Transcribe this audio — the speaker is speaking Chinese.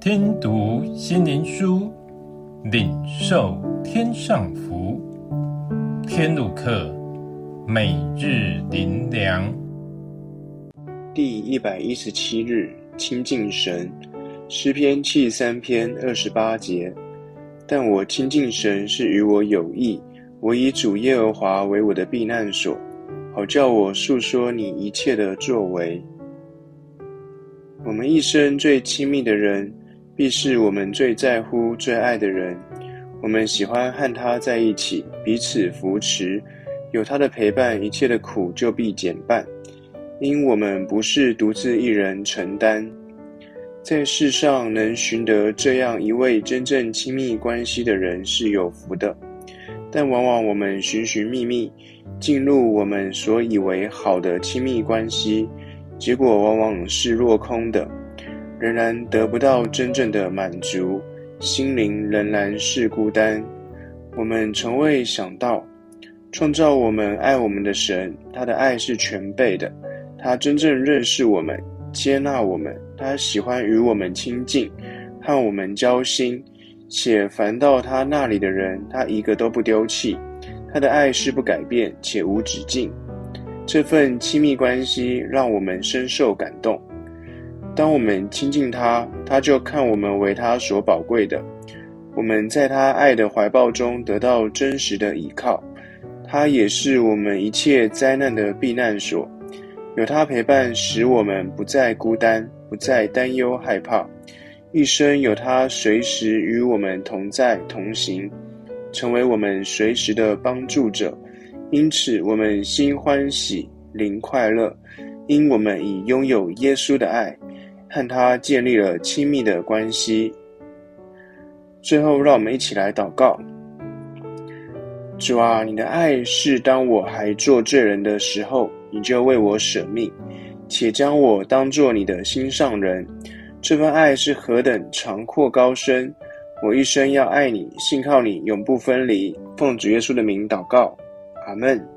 听读心灵书，领受天上福。天路客，每日灵粮，第一百一十七日，亲近神。诗篇七三篇二十八节。但我亲近神是与我有益，我以主耶和华为我的避难所，好叫我述说你一切的作为。我们一生最亲密的人，必是我们最在乎、最爱的人。我们喜欢和他在一起，彼此扶持，有他的陪伴，一切的苦就必减半。因我们不是独自一人承担。在世上能寻得这样一位真正亲密关系的人是有福的，但往往我们寻寻觅觅，进入我们所以为好的亲密关系，结果往往是落空的，仍然得不到真正的满足，心灵仍然是孤单。我们从未想到，创造我们、爱我们的神，他的爱是全备的，他真正认识我们。接纳我们，他喜欢与我们亲近，和我们交心，且凡到他那里的人，他一个都不丢弃。他的爱是不改变且无止境。这份亲密关系让我们深受感动。当我们亲近他，他就看我们为他所宝贵的。我们在他爱的怀抱中得到真实的依靠。他也是我们一切灾难的避难所。有他陪伴，使我们不再孤单，不再担忧害怕。一生有他随时与我们同在同行，成为我们随时的帮助者。因此，我们心欢喜，灵快乐，因我们已拥有耶稣的爱，和他建立了亲密的关系。最后，让我们一起来祷告：主啊，你的爱是当我还做罪人的时候。你就为我舍命，且将我当作你的心上人。这份爱是何等长阔高深！我一生要爱你，信靠你，永不分离。奉主耶稣的名祷告，阿门。